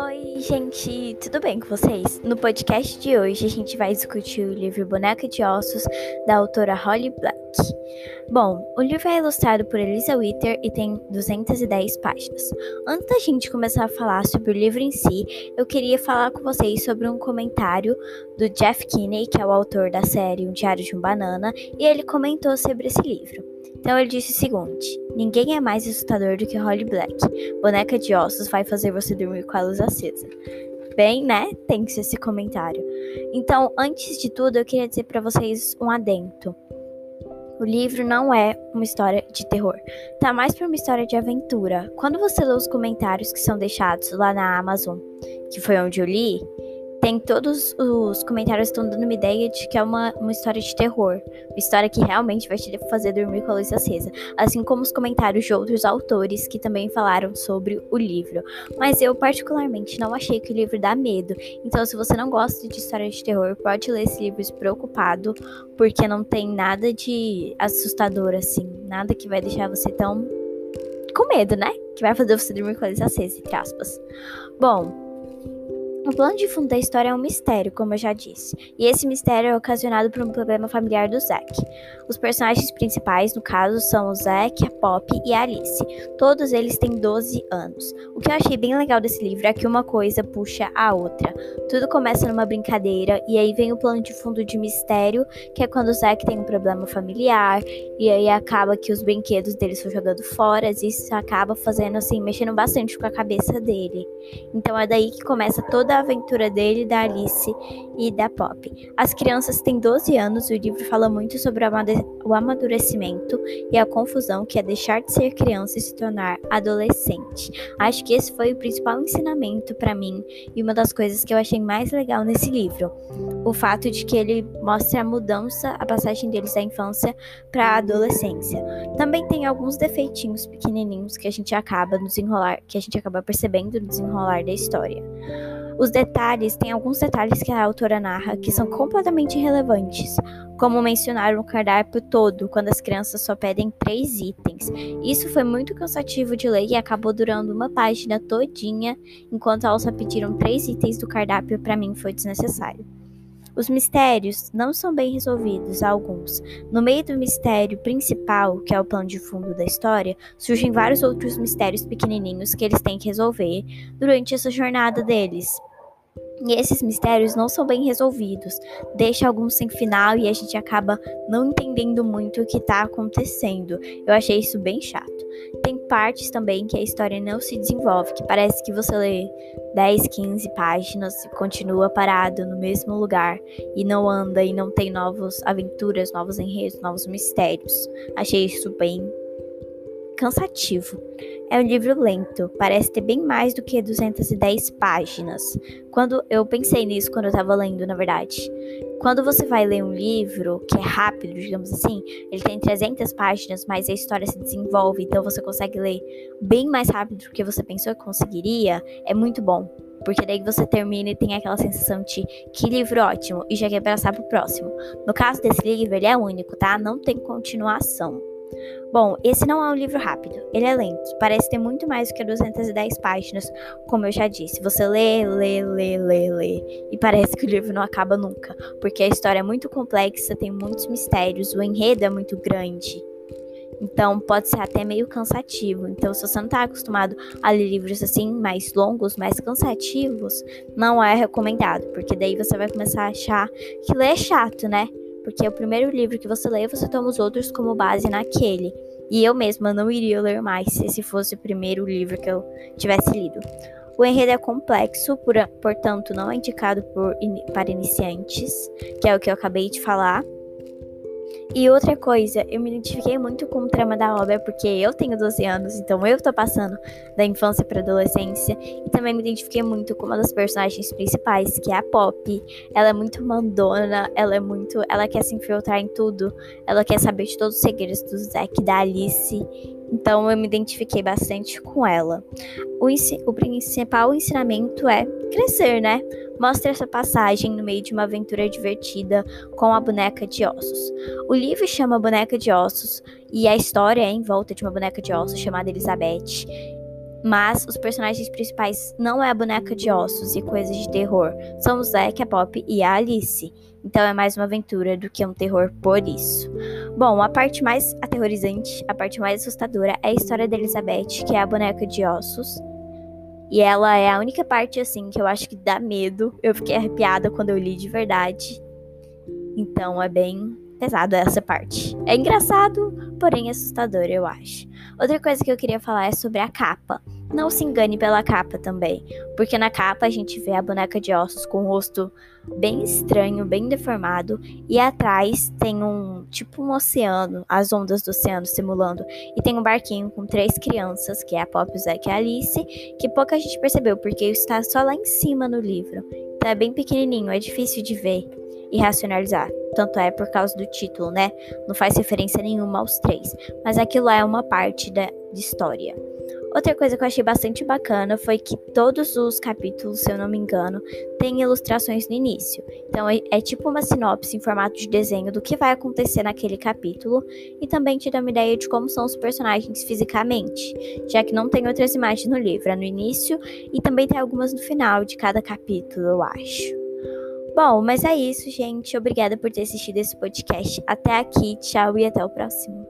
Oi, gente, tudo bem com vocês? No podcast de hoje a gente vai discutir o livro Boneca de Ossos da autora Holly Black. Bom, o livro é ilustrado por Elisa Witter e tem 210 páginas. Antes da gente começar a falar sobre o livro em si, eu queria falar com vocês sobre um comentário do Jeff Kinney, que é o autor da série Um Diário de um Banana, e ele comentou sobre esse livro. Então ele disse o seguinte: Ninguém é mais assustador do que Holly Black. Boneca de ossos vai fazer você dormir com a luz acesa. Bem, né? Tem que ser esse comentário. Então, antes de tudo, eu queria dizer para vocês um adento. O livro não é uma história de terror, tá mais para uma história de aventura. Quando você lê os comentários que são deixados lá na Amazon, que foi onde eu li, tem todos os comentários estão dando uma ideia de que é uma, uma história de terror. Uma história que realmente vai te fazer dormir com a luz acesa. Assim como os comentários de outros autores que também falaram sobre o livro. Mas eu, particularmente, não achei que o livro dá medo. Então, se você não gosta de história de terror, pode ler esse livro despreocupado. Porque não tem nada de assustador, assim. Nada que vai deixar você tão com medo, né? Que vai fazer você dormir com a luz acesa, entre aspas. Bom. O plano de fundo da história é um mistério, como eu já disse, e esse mistério é ocasionado por um problema familiar do Zack. Os personagens principais, no caso, são o Zack, a Pop e a Alice. Todos eles têm 12 anos. O que eu achei bem legal desse livro é que uma coisa puxa a outra. Tudo começa numa brincadeira, e aí vem o plano de fundo de mistério, que é quando o Zack tem um problema familiar, e aí acaba que os brinquedos dele são jogando fora, e isso acaba fazendo assim, mexendo bastante com a cabeça dele. Então é daí que começa toda a aventura dele, da Alice e da Pop. As crianças têm 12 anos e o livro fala muito sobre o amadurecimento e a confusão que é deixar de ser criança e se tornar adolescente. Acho que esse foi o principal ensinamento para mim e uma das coisas que eu achei mais legal nesse livro. O fato de que ele mostra a mudança, a passagem deles da infância para a adolescência. Também tem alguns defeitinhos pequenininhos que a gente acaba no desenrolar, que a gente acaba percebendo no desenrolar da história. Os detalhes, tem alguns detalhes que a autora narra que são completamente irrelevantes, como mencionar o cardápio todo quando as crianças só pedem três itens. Isso foi muito cansativo de ler e acabou durando uma página todinha, enquanto elas só pediram três itens do cardápio para mim foi desnecessário. Os mistérios não são bem resolvidos, alguns. No meio do mistério principal, que é o plano de fundo da história, surgem vários outros mistérios pequenininhos que eles têm que resolver durante essa jornada deles. E esses mistérios não são bem resolvidos, deixa alguns sem final e a gente acaba não entendendo muito o que está acontecendo. Eu achei isso bem chato. Tem partes também que a história não se desenvolve, que parece que você lê 10, 15 páginas e continua parado no mesmo lugar e não anda e não tem novas aventuras, novos enredos, novos mistérios. Achei isso bem cansativo. É um livro lento, parece ter bem mais do que 210 páginas. Quando eu pensei nisso quando eu estava lendo, na verdade. Quando você vai ler um livro que é rápido, digamos assim, ele tem 300 páginas, mas a história se desenvolve, então você consegue ler bem mais rápido do que você pensou que conseguiria, é muito bom. Porque daí você termina e tem aquela sensação de que livro ótimo e já quer passar pro próximo. No caso desse livro, ele é único, tá? Não tem continuação. Bom, esse não é um livro rápido, ele é lento, parece ter muito mais do que 210 páginas, como eu já disse. Você lê, lê, lê, lê, lê, e parece que o livro não acaba nunca, porque a história é muito complexa, tem muitos mistérios, o enredo é muito grande. Então pode ser até meio cansativo. Então, se você não está acostumado a ler livros assim, mais longos, mais cansativos, não é recomendado, porque daí você vai começar a achar que ler é chato, né? Porque o primeiro livro que você lê, você toma os outros como base naquele. E eu mesma não iria ler mais se esse fosse o primeiro livro que eu tivesse lido. O enredo é complexo, por, portanto, não é indicado por, para iniciantes, que é o que eu acabei de falar. E outra coisa, eu me identifiquei muito com o trama da obra porque eu tenho 12 anos, então eu tô passando da infância para adolescência e também me identifiquei muito com uma das personagens principais, que é a Pop. Ela é muito mandona, ela é muito, ela quer se infiltrar em tudo, ela quer saber de todos os segredos do Zack da Alice Então eu me identifiquei bastante com ela. O, o principal ensinamento é crescer, né? Mostra essa passagem no meio de uma aventura divertida com a boneca de ossos. O livro chama Boneca de Ossos e a história é em volta de uma boneca de ossos chamada Elizabeth. Mas os personagens principais não é a boneca de ossos e coisas de terror, são o Zack, a Pop e a Alice. Então é mais uma aventura do que um terror por isso. Bom, a parte mais aterrorizante, a parte mais assustadora é a história da Elizabeth, que é a boneca de ossos. E ela é a única parte assim que eu acho que dá medo. Eu fiquei arrepiada quando eu li de verdade. Então é bem pesado essa parte. É engraçado, porém assustador, eu acho. Outra coisa que eu queria falar é sobre a capa. Não se engane pela capa também, porque na capa a gente vê a boneca de ossos com o rosto bem estranho, bem deformado, e atrás tem um tipo um oceano, as ondas do oceano simulando, e tem um barquinho com três crianças, que é a Pop, o Zack e a Alice, que pouca gente percebeu, porque está só lá em cima no livro. Então é bem pequenininho, é difícil de ver e racionalizar. Tanto é por causa do título, né? Não faz referência nenhuma aos três. Mas aquilo é uma parte da história. Outra coisa que eu achei bastante bacana foi que todos os capítulos, se eu não me engano, têm ilustrações no início. Então é, é, tipo uma sinopse em formato de desenho do que vai acontecer naquele capítulo e também te dá uma ideia de como são os personagens fisicamente, já que não tem outras imagens no livro, é no início e também tem algumas no final de cada capítulo, eu acho. Bom, mas é isso, gente. Obrigada por ter assistido esse podcast. Até aqui, tchau e até o próximo.